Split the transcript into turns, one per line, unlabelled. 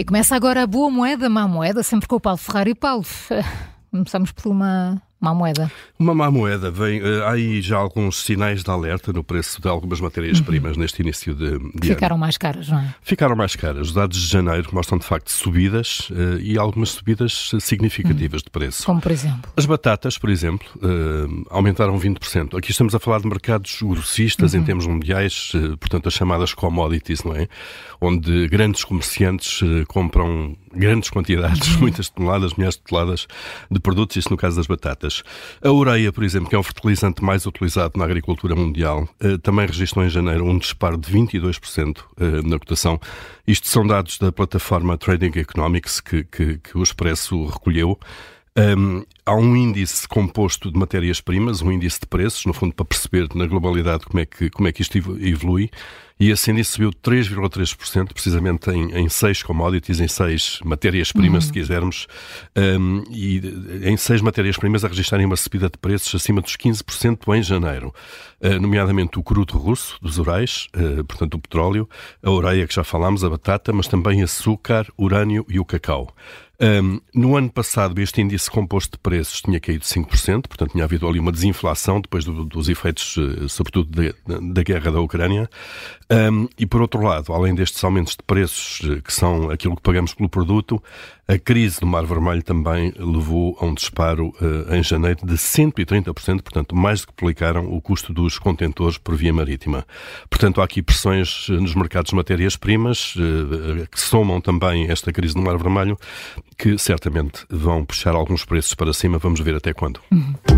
E começa agora a boa moeda, má moeda, sempre com o Paulo Ferrari. Paulo, começamos por uma má moeda.
Uma má moeda. Vem, uh, há aí já alguns sinais de alerta no preço de algumas matérias-primas uhum. neste início de, de
Ficaram
ano.
mais caras, não é?
Ficaram mais caras. Os dados de janeiro mostram, de facto, subidas uh, e algumas subidas significativas uhum. de preço.
Como, por exemplo?
As batatas, por exemplo, uh, aumentaram 20%. Aqui estamos a falar de mercados grossistas uhum. em termos mundiais, portanto, as chamadas commodities, não é? Onde grandes comerciantes compram grandes quantidades, muitas toneladas, milhares de toneladas de produtos, isso no caso das batatas. A ureia, por exemplo, que é o fertilizante mais utilizado na agricultura mundial, eh, também registrou em janeiro um disparo de 22% eh, na cotação. Isto são dados da plataforma Trading Economics que, que, que o Expresso recolheu. Um, há um índice composto de matérias-primas, um índice de preços, no fundo, para perceber na globalidade como é que, como é que isto evolui. E esse índice subiu 3,3%, precisamente em, em seis commodities, em seis matérias-primas, uhum. se quisermos, um, e em seis matérias-primas a registrarem uma subida de preços acima dos 15% em janeiro, uh, nomeadamente o crudo russo, dos Urais, uh, portanto o petróleo, a ureia que já falámos, a batata, mas também açúcar, urânio e o cacau. Um, no ano passado, este índice composto de preços tinha caído 5%, portanto, tinha havido ali uma desinflação depois do, dos efeitos, eh, sobretudo, da, da guerra da Ucrânia. Um, e, por outro lado, além destes aumentos de preços, eh, que são aquilo que pagamos pelo produto, a crise do Mar Vermelho também levou a um disparo uh, em janeiro de 130%, portanto, mais do que duplicaram o custo dos contentores por via marítima. Portanto, há aqui pressões nos mercados de matérias-primas, uh, que somam também esta crise do Mar Vermelho, que certamente vão puxar alguns preços para cima. Vamos ver até quando. Uhum.